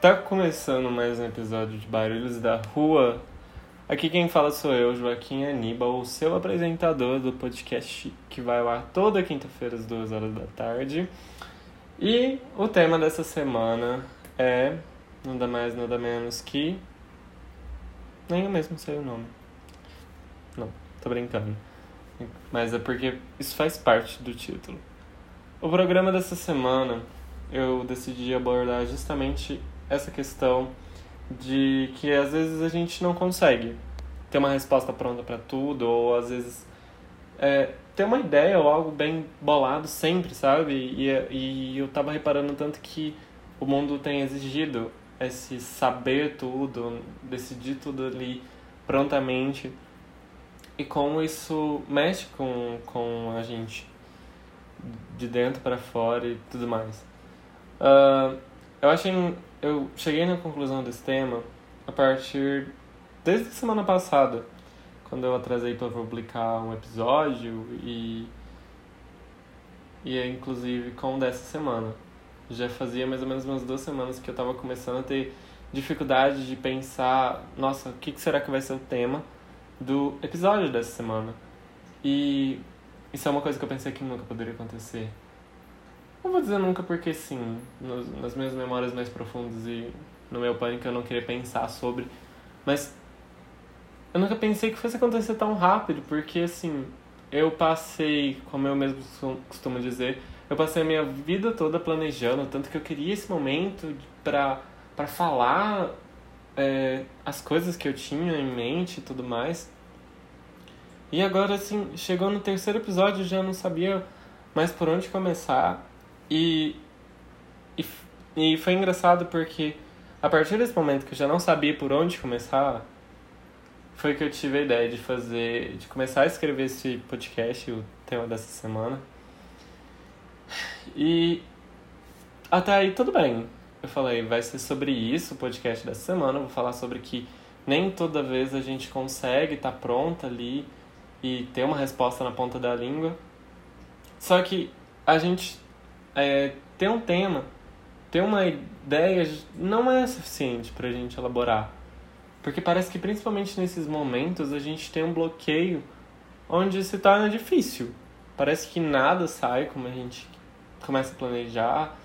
Tá começando mais um episódio de Barulhos da Rua. Aqui quem fala sou eu, Joaquim Aníbal, o seu apresentador do podcast que vai lá toda quinta-feira às duas horas da tarde. E o tema dessa semana é nada mais, nada menos que. Nem eu mesmo sei o nome. Não, tô brincando. Mas é porque isso faz parte do título. O programa dessa semana eu decidi abordar justamente essa questão de que às vezes a gente não consegue ter uma resposta pronta para tudo, ou às vezes é, ter uma ideia ou algo bem bolado sempre, sabe? E, e eu tava reparando tanto que o mundo tem exigido esse saber tudo, decidir tudo ali prontamente, e como isso mexe com, com a gente de dentro para fora e tudo mais. Uh, eu achei eu cheguei na conclusão desse tema a partir desde a semana passada, quando eu atrasei para publicar um episódio e e é inclusive com dessa semana. Já fazia mais ou menos umas duas semanas que eu estava começando a ter dificuldade de pensar, nossa, o que, que será que vai ser o tema do episódio dessa semana? E isso é uma coisa que eu pensei que nunca poderia acontecer. Não vou dizer nunca porque sim, nos, nas minhas memórias mais profundas e no meu pânico eu não queria pensar sobre, mas eu nunca pensei que fosse acontecer tão rápido, porque assim, eu passei, como eu mesmo costumo dizer, eu passei a minha vida toda planejando, tanto que eu queria esse momento para para falar é, as coisas que eu tinha em mente e tudo mais. E agora, assim, chegou no terceiro episódio, já não sabia mais por onde começar. E, e, e foi engraçado porque a partir desse momento que eu já não sabia por onde começar, foi que eu tive a ideia de fazer, de começar a escrever esse podcast, o tema dessa semana. E até aí tudo bem. Eu falei, vai ser sobre isso o podcast dessa semana. Eu vou falar sobre que nem toda vez a gente consegue estar tá pronta ali e ter uma resposta na ponta da língua. Só que a gente é, ter um tema, ter uma ideia não é suficiente para a gente elaborar. Porque parece que principalmente nesses momentos a gente tem um bloqueio onde se torna difícil. Parece que nada sai como a gente começa a planejar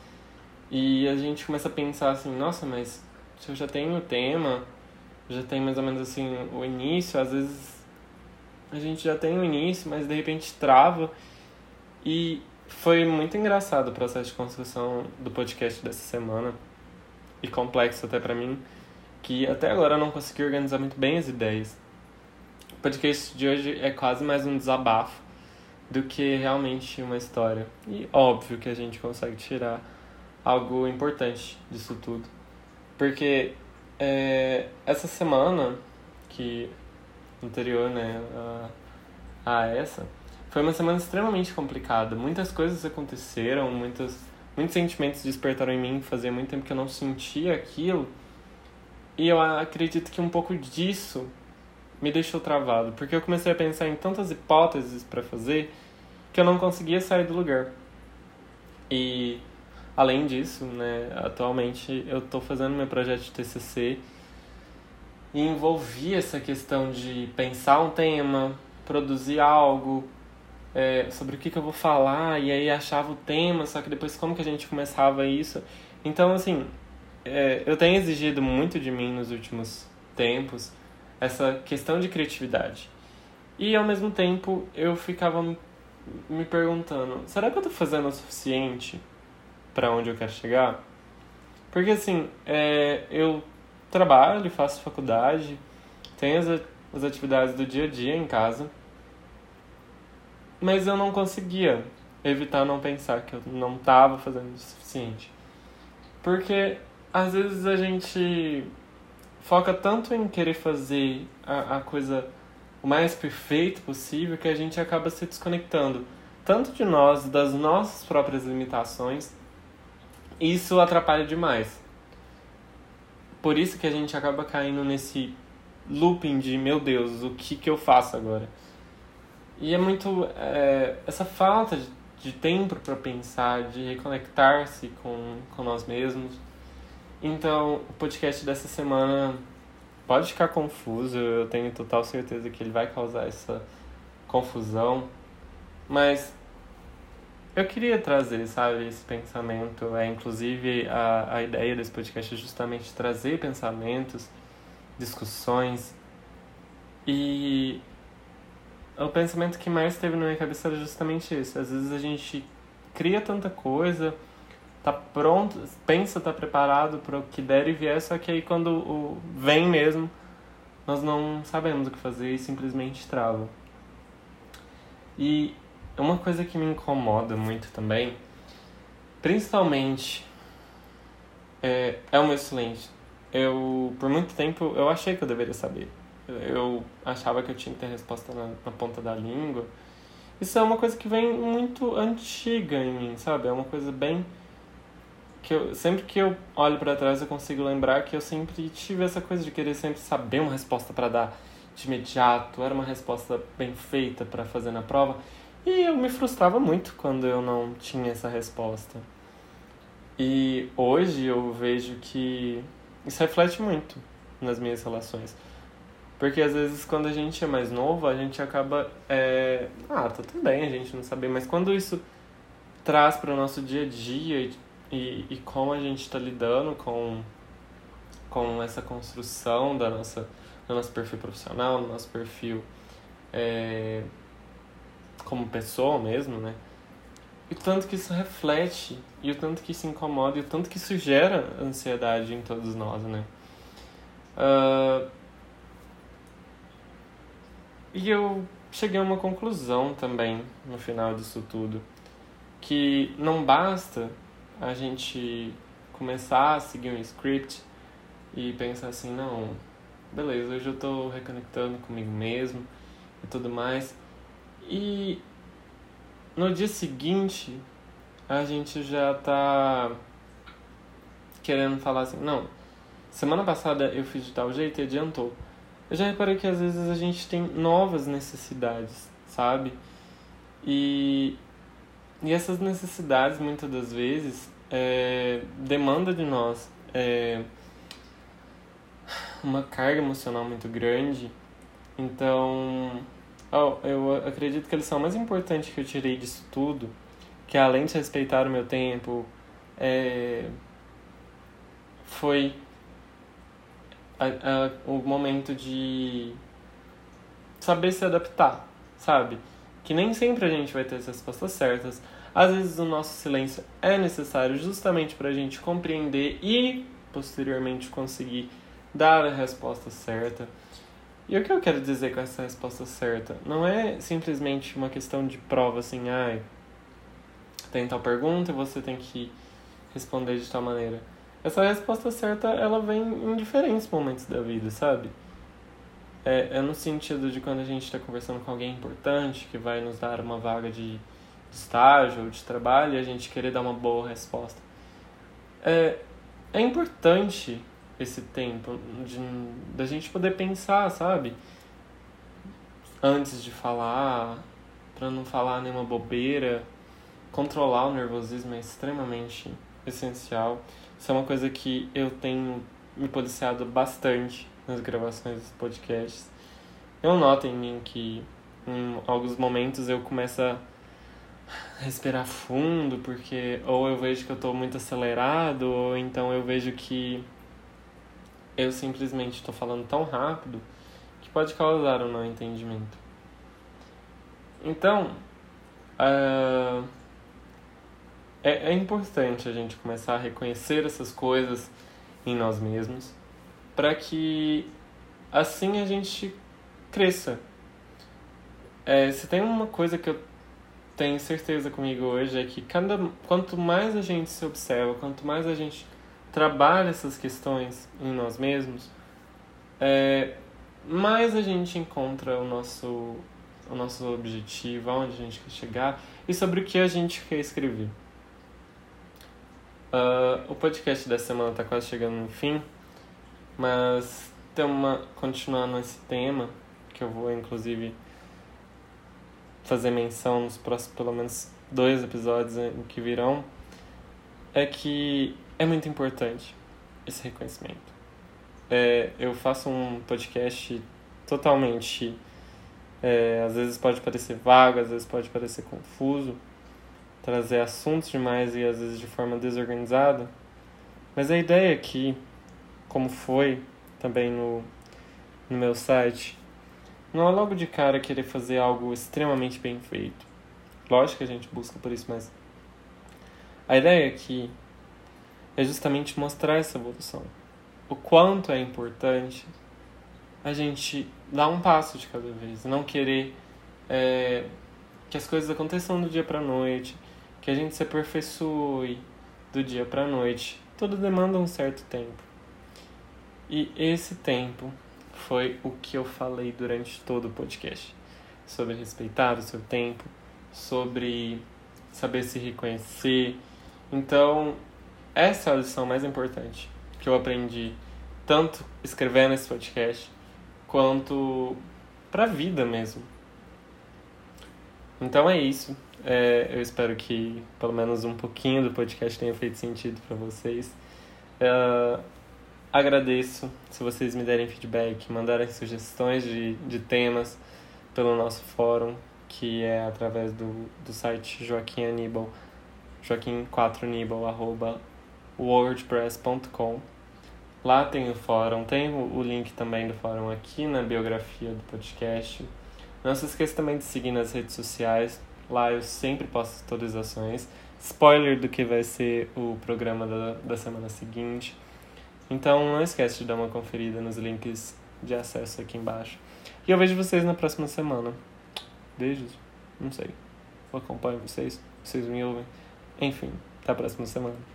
e a gente começa a pensar assim, nossa, mas se eu já tenho o tema, já tem mais ou menos assim o início, às vezes a gente já tem o início, mas de repente trava e foi muito engraçado o processo de construção do podcast dessa semana e complexo até para mim, que até agora eu não consegui organizar muito bem as ideias. O podcast de hoje é quase mais um desabafo do que realmente uma história. E óbvio que a gente consegue tirar algo importante disso tudo. Porque é, essa semana, que anterior né, a, a essa, foi uma semana extremamente complicada. Muitas coisas aconteceram, muitos, muitos sentimentos despertaram em mim. Fazia muito tempo que eu não sentia aquilo. E eu acredito que um pouco disso me deixou travado, porque eu comecei a pensar em tantas hipóteses para fazer que eu não conseguia sair do lugar. E além disso, né, atualmente eu estou fazendo meu projeto de TCC e envolvi essa questão de pensar um tema, produzir algo, é, sobre o que, que eu vou falar, e aí achava o tema, só que depois como que a gente começava isso. Então, assim, é, eu tenho exigido muito de mim nos últimos tempos essa questão de criatividade. E ao mesmo tempo eu ficava me perguntando: será que eu tô fazendo o suficiente para onde eu quero chegar? Porque assim, é, eu trabalho, faço faculdade, tenho as, as atividades do dia a dia em casa mas eu não conseguia evitar não pensar que eu não estava fazendo o suficiente. Porque às vezes a gente foca tanto em querer fazer a, a coisa o mais perfeito possível que a gente acaba se desconectando tanto de nós, das nossas próprias limitações. Isso atrapalha demais. Por isso que a gente acaba caindo nesse looping de meu Deus, o que, que eu faço agora? E é muito é, essa falta de, de tempo para pensar, de reconectar-se com, com nós mesmos. Então, o podcast dessa semana pode ficar confuso, eu tenho total certeza que ele vai causar essa confusão, mas eu queria trazer, sabe, esse pensamento. É, inclusive, a, a ideia desse podcast é justamente trazer pensamentos, discussões. E o pensamento que mais teve na minha cabeça era justamente esse. Às vezes a gente cria tanta coisa, tá pronto, pensa, tá preparado para o que der e vier, só que aí quando o vem mesmo, nós não sabemos o que fazer e simplesmente trava. E uma coisa que me incomoda muito também, principalmente, é, é o meu silêncio. Eu, por muito tempo, eu achei que eu deveria saber. Eu achava que eu tinha que ter resposta na, na ponta da língua. Isso é uma coisa que vem muito antiga em mim, sabe? É uma coisa bem que eu sempre que eu olho para trás eu consigo lembrar que eu sempre tive essa coisa de querer sempre saber uma resposta para dar de imediato, era uma resposta bem feita para fazer na prova. E eu me frustrava muito quando eu não tinha essa resposta. E hoje eu vejo que isso reflete muito nas minhas relações. Porque às vezes quando a gente é mais novo, a gente acaba. É... Ah, tá tudo bem a gente não saber, mas quando isso traz para o nosso dia a dia e, e, e como a gente está lidando com, com essa construção da nossa, do nosso perfil profissional, do nosso perfil é, como pessoa mesmo, né? E o tanto que isso reflete, e o tanto que isso incomoda, e o tanto que isso gera ansiedade em todos nós, né? Uh, e eu cheguei a uma conclusão também no final disso tudo, que não basta a gente começar a seguir um script e pensar assim, não, beleza, hoje eu tô reconectando comigo mesmo e tudo mais. E no dia seguinte a gente já tá querendo falar assim, não, semana passada eu fiz de tal jeito e adiantou. Eu já reparei que às vezes a gente tem novas necessidades, sabe? E, e essas necessidades muitas das vezes é, demanda de nós é, uma carga emocional muito grande. Então, oh, eu acredito que a lição mais importante que eu tirei disso tudo, que além de respeitar o meu tempo, é, foi a, a, o momento de saber se adaptar, sabe? Que nem sempre a gente vai ter as respostas certas. Às vezes o nosso silêncio é necessário justamente para a gente compreender e posteriormente conseguir dar a resposta certa. E o que eu quero dizer com essa resposta certa? Não é simplesmente uma questão de prova assim, ai, tem tal pergunta e você tem que responder de tal maneira essa resposta certa, ela vem em diferentes momentos da vida, sabe? É, é no sentido de quando a gente está conversando com alguém importante que vai nos dar uma vaga de estágio ou de trabalho e a gente querer dar uma boa resposta. É, é importante esse tempo de da gente poder pensar, sabe? Antes de falar, para não falar nenhuma bobeira. Controlar o nervosismo é extremamente essencial. Isso é uma coisa que eu tenho me policiado bastante nas gravações dos podcasts. Eu noto em mim que em alguns momentos eu começo a respirar fundo, porque ou eu vejo que eu estou muito acelerado, ou então eu vejo que eu simplesmente estou falando tão rápido que pode causar um não entendimento. Então, uh, é, é importante a gente começar a reconhecer essas coisas em nós mesmos para que assim a gente cresça. É, se tem uma coisa que eu tenho certeza comigo hoje é que cada, quanto mais a gente se observa, quanto mais a gente trabalha essas questões em nós mesmos, é, mais a gente encontra o nosso, o nosso objetivo, aonde a gente quer chegar e sobre o que a gente quer escrever. Uh, o podcast dessa semana está quase chegando no fim, mas tem uma continuando esse tema que eu vou inclusive fazer menção nos próximos pelo menos dois episódios que virão é que é muito importante esse reconhecimento. É, eu faço um podcast totalmente. É, às vezes pode parecer vago, às vezes pode parecer confuso, trazer assuntos demais e às vezes de forma desorganizada. Mas a ideia aqui, como foi também no, no meu site, não é logo de cara querer fazer algo extremamente bem feito. Lógico que a gente busca por isso, mas a ideia aqui é justamente mostrar essa evolução. O quanto é importante a gente dar um passo de cada vez, não querer é, que as coisas aconteçam do dia para noite, que a gente se aperfeiçoe do dia para noite. Tudo demanda um certo tempo. E esse tempo foi o que eu falei durante todo o podcast. Sobre respeitar o seu tempo, sobre saber se reconhecer. Então, essa é a lição mais importante que eu aprendi, tanto escrevendo esse podcast, quanto pra vida mesmo. Então é isso. É, eu espero que pelo menos um pouquinho do podcast tenha feito sentido para vocês. Uh, Agradeço se vocês me derem feedback, mandarem sugestões de, de temas pelo nosso fórum, que é através do, do site Joaquim Aníbal, joaquim4nibal, arroba wordpress.com. Lá tem o fórum, tem o, o link também do fórum aqui na biografia do podcast. Não se esqueça também de seguir nas redes sociais, lá eu sempre posto atualizações. Spoiler do que vai ser o programa da, da semana seguinte. Então não esquece de dar uma conferida nos links de acesso aqui embaixo. E eu vejo vocês na próxima semana. Beijos. Não sei. Eu acompanho vocês. Vocês me ouvem. Enfim, até a próxima semana.